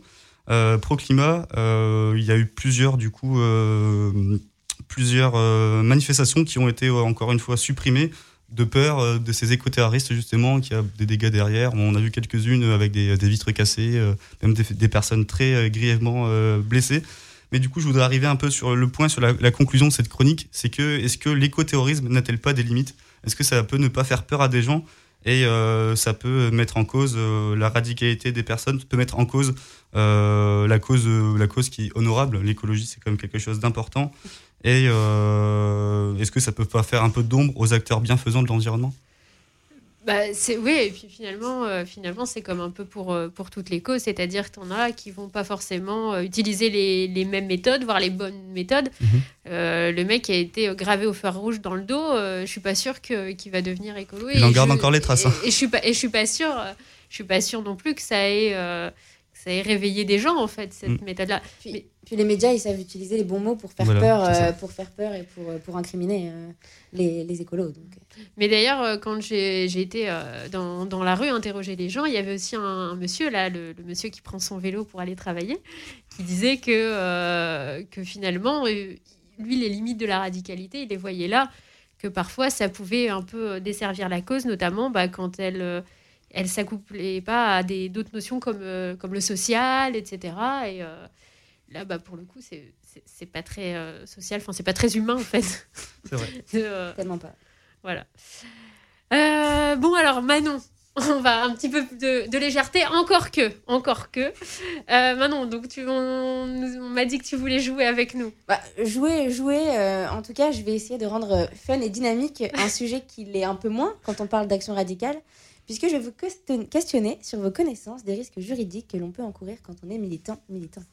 euh, pro-climat. euh, il y a eu plusieurs, du coup, euh, plusieurs euh, manifestations qui ont été euh, encore une fois supprimées de peur euh, de ces éco-terroristes justement, qui a des dégâts derrière. On a vu quelques-unes avec des, vitres cassées, euh, même des, personnes très euh, grièvement blessées. Mais du coup, je voudrais arriver un peu sur le point, sur la, conclusion de cette chronique. C'est que, est-ce que l'écoterrorisme n'a-t-elle pas des limites? Est-ce que ça peut ne pas faire peur à des gens? Et ça peut mettre en cause la radicalité des personnes, peut mettre en cause la cause, la cause qui est honorable. L'écologie, c'est quand même quelque chose d'important. Et euh, est-ce que ça peut pas faire un peu d'ombre aux acteurs bienfaisants de l'environnement? Bah, c'est oui, et puis finalement, euh, finalement c'est comme un peu pour, euh, pour toutes les causes, c'est-à-dire que en as qui vont pas forcément euh, utiliser les, les mêmes méthodes, voire les bonnes méthodes. Mhm. Euh, le mec qui a été gravé au fer rouge dans le dos, euh, je suis pas sûre que qu'il va devenir écolo. Il et en garde je- encore les traces, hein. Et, et je suis pas, et je suis pas sûre, euh, je suis pas sûre non plus que ça ait, euh, que ça ait réveillé des gens en fait cette Mm. méthode-là. Puis, puis les médias, ils savent utiliser les bons mots pour faire Voilà, peur, euh, pour faire peur et pour, euh, pour incriminer euh, les, les écolos. Donc. Mais d'ailleurs, quand j'ai j'ai été euh, dans, dans la rue interroger les gens, il y avait aussi un, un monsieur, là, le, le monsieur qui prend son vélo pour aller travailler, qui disait que, euh, que finalement, lui, les limites de la radicalité, il les voyait là, que parfois ça pouvait un peu desservir la cause, notamment bah, quand elle euh, elle s'accouplait pas à des d'autres notions comme euh, comme le social, etc. Et euh, là, bah, pour le coup, c'est c'est- c'est pas très euh, social, enfin c'est pas très humain en fait. [laughs] C'est vrai. [laughs] De, euh, Tellement pas. Voilà. Euh, bon alors Manon, [laughs] on va un petit peu de, de légèreté, encore que, encore que. Euh, Manon, donc tu, on, m'a dit que tu voulais jouer avec nous. Bah, jouer, jouer, euh, en tout cas, je vais essayer de rendre fun et dynamique un sujet qui l'est un peu moins quand on parle d'action radicale, puisque je vais vous question- questionner sur vos connaissances des risques juridiques que l'on peut encourir quand on est militant, militante.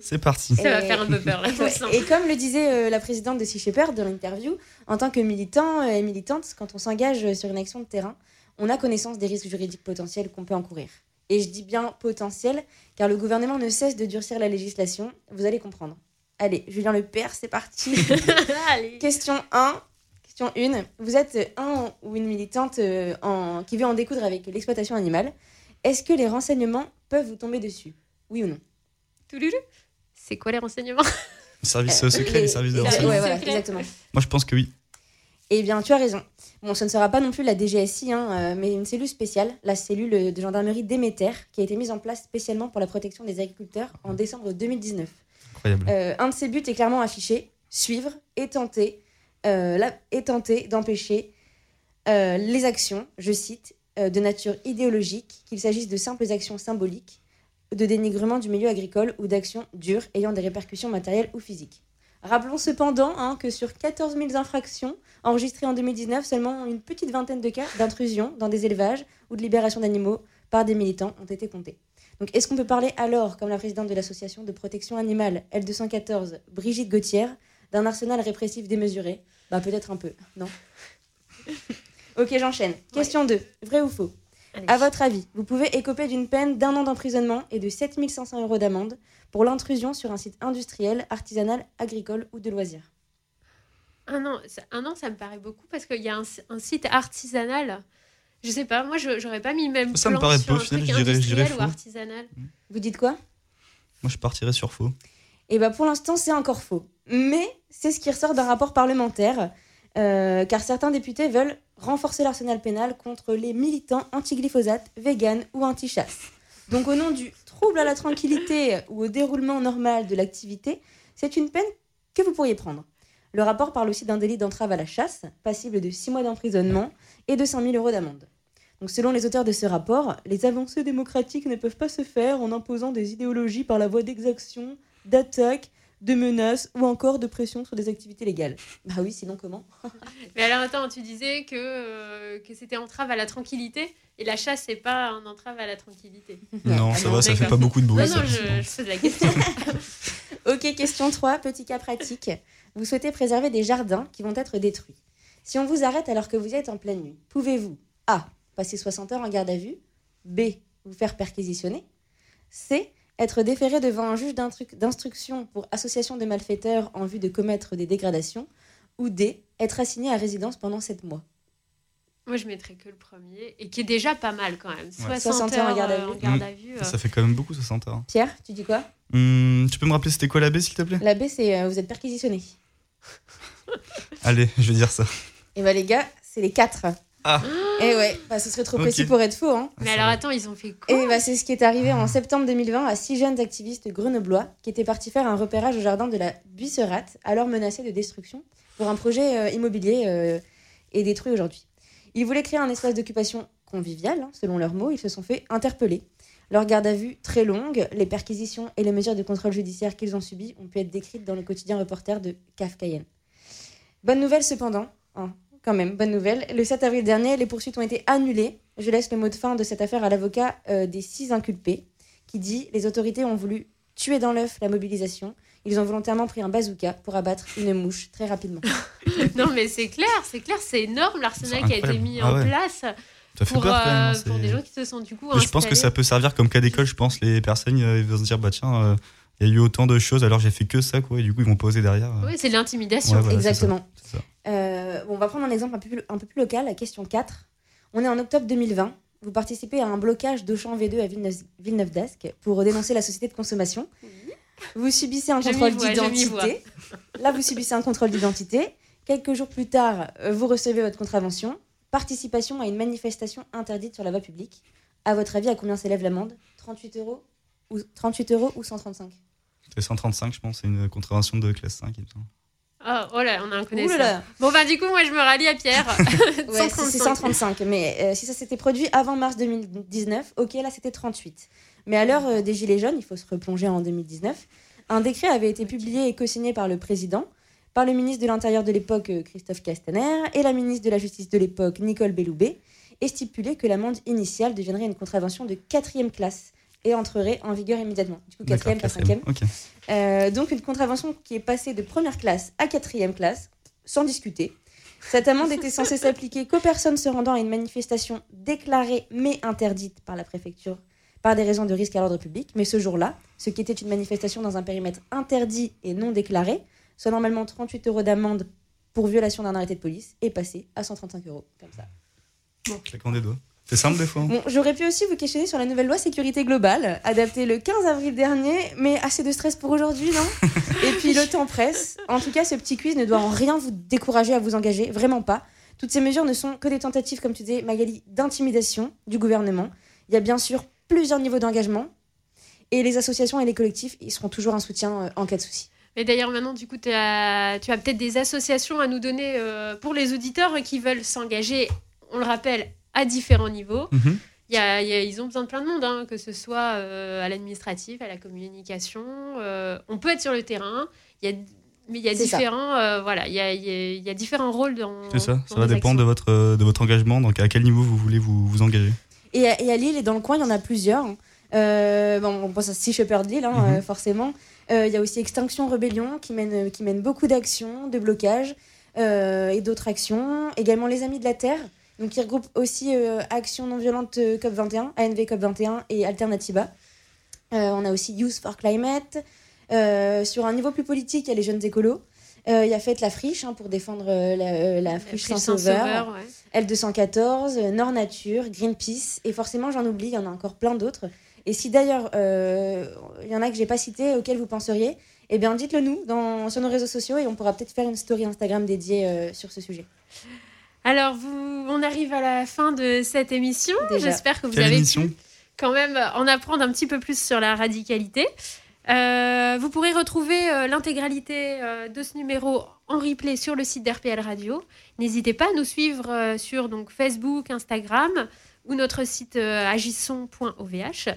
C'est parti. Ça va faire un peu peur, là, le [laughs] Ouais. Et comme le disait euh, la présidente de Sea Shepherd dans l'interview, en tant que militant euh, et militante, quand on s'engage sur une action de terrain, on a connaissance des risques juridiques potentiels qu'on peut encourir. Et je dis bien potentiels, car le gouvernement ne cesse de durcir la législation. Vous allez comprendre. Allez, Julien Lepère, c'est parti. [laughs] Question 1. Question 1. Vous êtes un ou une militante euh, en- qui veut en découdre avec l'exploitation animale. Est-ce que les renseignements peuvent vous tomber dessus? Oui ou non? C'est quoi les renseignements? Les services Euh, secrets, les- les services de les- renseignement. ouais, voilà, exactement. Moi, je pense que oui. Eh bien, tu as raison. Bon, ce ne sera pas non plus la DGSI, hein, euh, mais une cellule spéciale, la cellule de gendarmerie Déméter, qui a été mise en place spécialement pour la protection des agriculteurs en décembre 2019. Incroyable. Euh, un de ses buts est clairement affiché suivre et tenter, euh, la- et tenter d'empêcher euh, les actions, je cite, euh, de nature idéologique, qu'il s'agisse de simples actions symboliques, de dénigrement du milieu agricole ou d'actions dures ayant des répercussions matérielles ou physiques. Rappelons cependant hein, que sur 14 000 infractions enregistrées en 2019, seulement une petite vingtaine de cas d'intrusion dans des élevages ou de libération d'animaux par des militants ont été comptés. Donc est-ce qu'on peut parler alors, comme la présidente de l'association de protection animale L214, Brigitte Gauthier, d'un arsenal répressif démesuré? Bah peut-être un peu, non? [laughs] Ok, j'enchaîne. Question 2. Vrai ou faux? À votre avis, vous pouvez écoper d'une peine d'un an d'emprisonnement et de 7500 euros d'amende pour l'intrusion sur un site industriel, artisanal, agricole ou de loisirs. Un an, ça- un an, ça me paraît beaucoup parce qu'il y a un, un site artisanal. Je sais pas, moi, je j'aurais pas mis même Ça me paraît sur peu, au un final, truc je dirais- je dirais industriel ou faux. artisanal. Vous dites quoi? Moi, je partirais sur faux. Et bah pour l'instant, c'est encore faux. Mais c'est ce qui ressort d'un rapport parlementaire, euh, car certains députés veulent renforcer l'arsenal pénal contre les militants anti-glyphosate, vegan ou anti-chasse. Donc au nom du trouble à la tranquillité ou au déroulement normal de l'activité, c'est une peine que vous pourriez prendre. Le rapport parle aussi d'un délit d'entrave à la chasse, passible de 6 mois d'emprisonnement et de 100 000 euros d'amende. Donc selon les auteurs de ce rapport, les avancées démocratiques ne peuvent pas se faire en imposant des idéologies par la voie d'exaction, d'attaque, de menaces ou encore de pression sur des activités légales. Bah oui, sinon comment? [laughs] Mais alors attends, tu disais que, euh, que c'était entrave à la tranquillité et la chasse, c'est pas un entrave à la tranquillité. Non, ça va, ça fait pas beaucoup de bruit, Non, ça, non, je, je pose la question. [laughs] Ok, question 3, petit cas pratique. Vous souhaitez préserver des jardins qui vont être détruits. Si on vous arrête alors que vous êtes en pleine nuit, pouvez-vous A. Passer 60 heures en garde à vue B. Vous faire perquisitionner C. Être déféré devant un juge d'instru- d'instruction pour association de malfaiteurs en vue de commettre des dégradations Ou D. Être assigné à résidence pendant 7 mois Moi, je mettrais que le premier et qui est déjà pas mal quand même. 60, 60 heures en garde à euh, vue. en garde Mm. à vue, euh. Ça fait quand même beaucoup 60 heures. Pierre, tu dis quoi? Hum, tu peux me rappeler c'était quoi la B, s'il te plaît? La B, c'est euh, vous êtes perquisitionné. Allez, je vais dire ça. Et bah les gars, c'est les 4. Ah. Et ouais, bah, ce serait trop précis pour être faux. Hein. Mais alors attends, ils ont fait quoi Et bah, c'est ce qui est arrivé en septembre 2020 à six jeunes activistes grenoblois qui étaient partis faire un repérage au jardin de la Buisserate, alors menacé de destruction, pour un projet euh, immobilier euh, et détruit aujourd'hui. Ils voulaient créer un espace d'occupation convivial, hein, selon leurs mots. Ils se sont fait interpeller. Leur garde à vue très longue, les perquisitions et les mesures de contrôle judiciaire qu'ils ont subies ont pu être décrites dans le quotidien reporter de CAF Cayenne. Bonne nouvelle cependant, hein, quand même, bonne nouvelle. Le 7 avril dernier, les poursuites ont été annulées. Je laisse le mot de fin de cette affaire à l'avocat euh, des six inculpés, qui dit Les autorités ont voulu tuer dans l'œuf la mobilisation. Ils ont volontairement pris un bazooka pour abattre une mouche très rapidement. [laughs] Non, mais c'est clair, c'est clair, c'est énorme l'arsenal qui a été mis Ah en place Ça fait pour, peur, quand même, hein, euh, c'est- pour des gens qui se sont du coup je pense que ça peut servir comme cas d'école. Je pense les personnes euh, ils vont se dire bah tiens, euh, il y a eu autant de choses alors j'ai fait que ça quoi. Et du coup ils vont poser derrière. euh. Oui, c'est de l'intimidation. Ouais, voilà, c'est Exactement. ça, c'est ça. Euh, bon, on va prendre un exemple un peu, plus, un peu plus local, la question 4. On est en octobre 2020. Vous participez à un blocage d'Auchan V2 à Villeneuve- Villeneuve d'Ascq pour dénoncer la société de consommation. Vous subissez un contrôle d'identité. Là, vous subissez un contrôle d'identité Quelques jours plus tard, euh, vous recevez votre contravention. Participation à une manifestation interdite sur la voie publique. À votre avis, à combien s'élève l'amende? 38 euros ou 38 euros ou 135 C'est 135, je pense, c'est une contravention de classe 5. il me semble. Ah, oh là, on a un connaisseur. là. Bon, bah, du coup, moi, je me rallie à Pierre. [laughs] Ouais, c'est c'est 135. Mais euh, si ça s'était produit avant mars 2019, ok, là c'était 38. Mais à l'heure euh, des Gilets jaunes, il faut se replonger en 2019, un décret avait été publié et co-signé par le président, par le ministre de l'Intérieur de l'époque, euh, Christophe Castaner, et la ministre de la Justice de l'époque, Nicole Belloubet, et stipulait que l'amende initiale deviendrait une contravention de quatrième classe et entrerait en vigueur immédiatement. Du coup, quatrième, pas quatrième, cinquième. Euh, donc une contravention qui est passée de première classe à quatrième classe, sans discuter. Cette amende était censée s'appliquer qu'aux personnes se rendant à une manifestation déclarée mais interdite par la préfecture par des raisons de risque à l'ordre public. Mais ce jour-là, ce qui était une manifestation dans un périmètre interdit et non déclaré, soit normalement 38 euros d'amende pour violation d'un arrêté de police, est passé à 135 euros. Comme ça. Claquant des doigts. C'est simple des fois. hein. Bon, j'aurais pu aussi vous questionner sur la nouvelle loi sécurité globale, adaptée le 15 avril dernier, mais assez de stress pour aujourd'hui, non? [laughs] Et puis le temps presse. En tout cas, ce petit quiz ne doit en rien vous décourager à vous engager, vraiment pas. Toutes ces mesures ne sont que des tentatives, comme tu disais, Magali, d'intimidation du gouvernement. Il y a bien sûr plusieurs niveaux d'engagement, et les associations et les collectifs, ils seront toujours un soutien euh, en cas de souci. Et d'ailleurs, maintenant, du coup, t'as- tu as peut-être des associations à nous donner euh, pour les auditeurs qui veulent s'engager, on le rappelle, à différents niveaux. Mhm. Il y a- il y a- ils ont besoin de plein de monde, hein, que ce soit euh, à l'administratif, à la communication. euh, on peut être sur le terrain, il y a, mais il y a différents, euh, voilà, il y a, il y a- il y a différents rôles dans. C'est ça, dans ça va dépendre de votre, de votre engagement, donc à quel niveau vous voulez vous, vous engager. Et à, et à Lille et dans le coin, il y en a plusieurs. Euh, bon, on pense à Sea Shepherd Lille, hein, Mhm. euh, forcément. Euh, Il y a aussi Extinction Rebellion qui mène, qui mène beaucoup d'actions, de blocages euh, et d'autres actions. Également les Amis de la Terre, donc qui regroupe aussi euh, Action non violente euh, COP21, ANV COP21 et Alternativa. Euh, on a aussi Youth for Climate. Euh, sur un niveau plus politique, il y a les jeunes écolos. Il y a Faites la friche hein, pour défendre la, la friche Saint-Sauveur. Saint-Sauveur, ouais. L214, euh, Nord Nature, Greenpeace, et forcément j'en oublie, il y en a encore plein d'autres. Et si d'ailleurs euh, il y en a que j'ai pas cité auxquels vous penseriez, eh bien dites-le nous dans, sur nos réseaux sociaux et on pourra peut-être faire une story Instagram dédiée euh, sur ce sujet. Alors, vous, on arrive à la fin de cette émission. J'espère que vous Quelle avez émission pu quand même en apprendre un petit peu plus sur la radicalité. Euh, vous pourrez retrouver euh, l'intégralité euh, de ce numéro en replay sur le site d'RPL Radio. N'hésitez pas à nous suivre euh, sur donc, Facebook, Instagram ou notre site euh, agisson.ovh.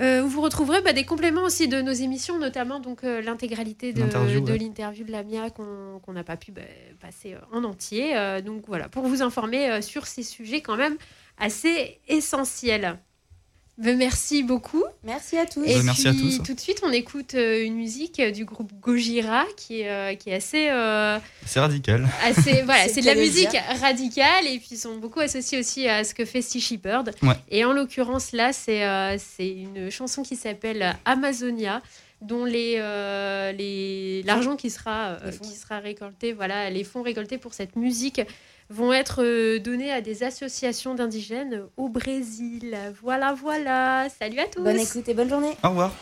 Euh, vous retrouverez bah, des compléments aussi de nos émissions, notamment donc euh, l'intégralité de, L'interview, de ouais. de Lamia qu'on n'a pas pu bah, passer euh, en entier. Euh, donc voilà, pour vous informer sur ces sujets quand même assez essentiels. Ben, merci beaucoup. Merci à tous. Et Ben, merci à puis, tous. tout de suite, on écoute euh, une musique euh, du groupe Gojira qui est, euh, qui est assez, euh, C'est radical. assez [laughs] voilà, C'est de la musique dire. radicale et puis ils sont beaucoup associés aussi à ce que fait Sea Shepherd. Ouais. Et en l'occurrence là, c'est euh, c'est une chanson qui s'appelle Amazonia dont les euh, les l'argent qui sera euh, qui sera récolté voilà les fonds récoltés pour cette musique vont être euh, donnés à des associations d'indigènes au Brésil. Voilà, voilà. Salut à tous. Bonne écoute et bonne journée. Au revoir.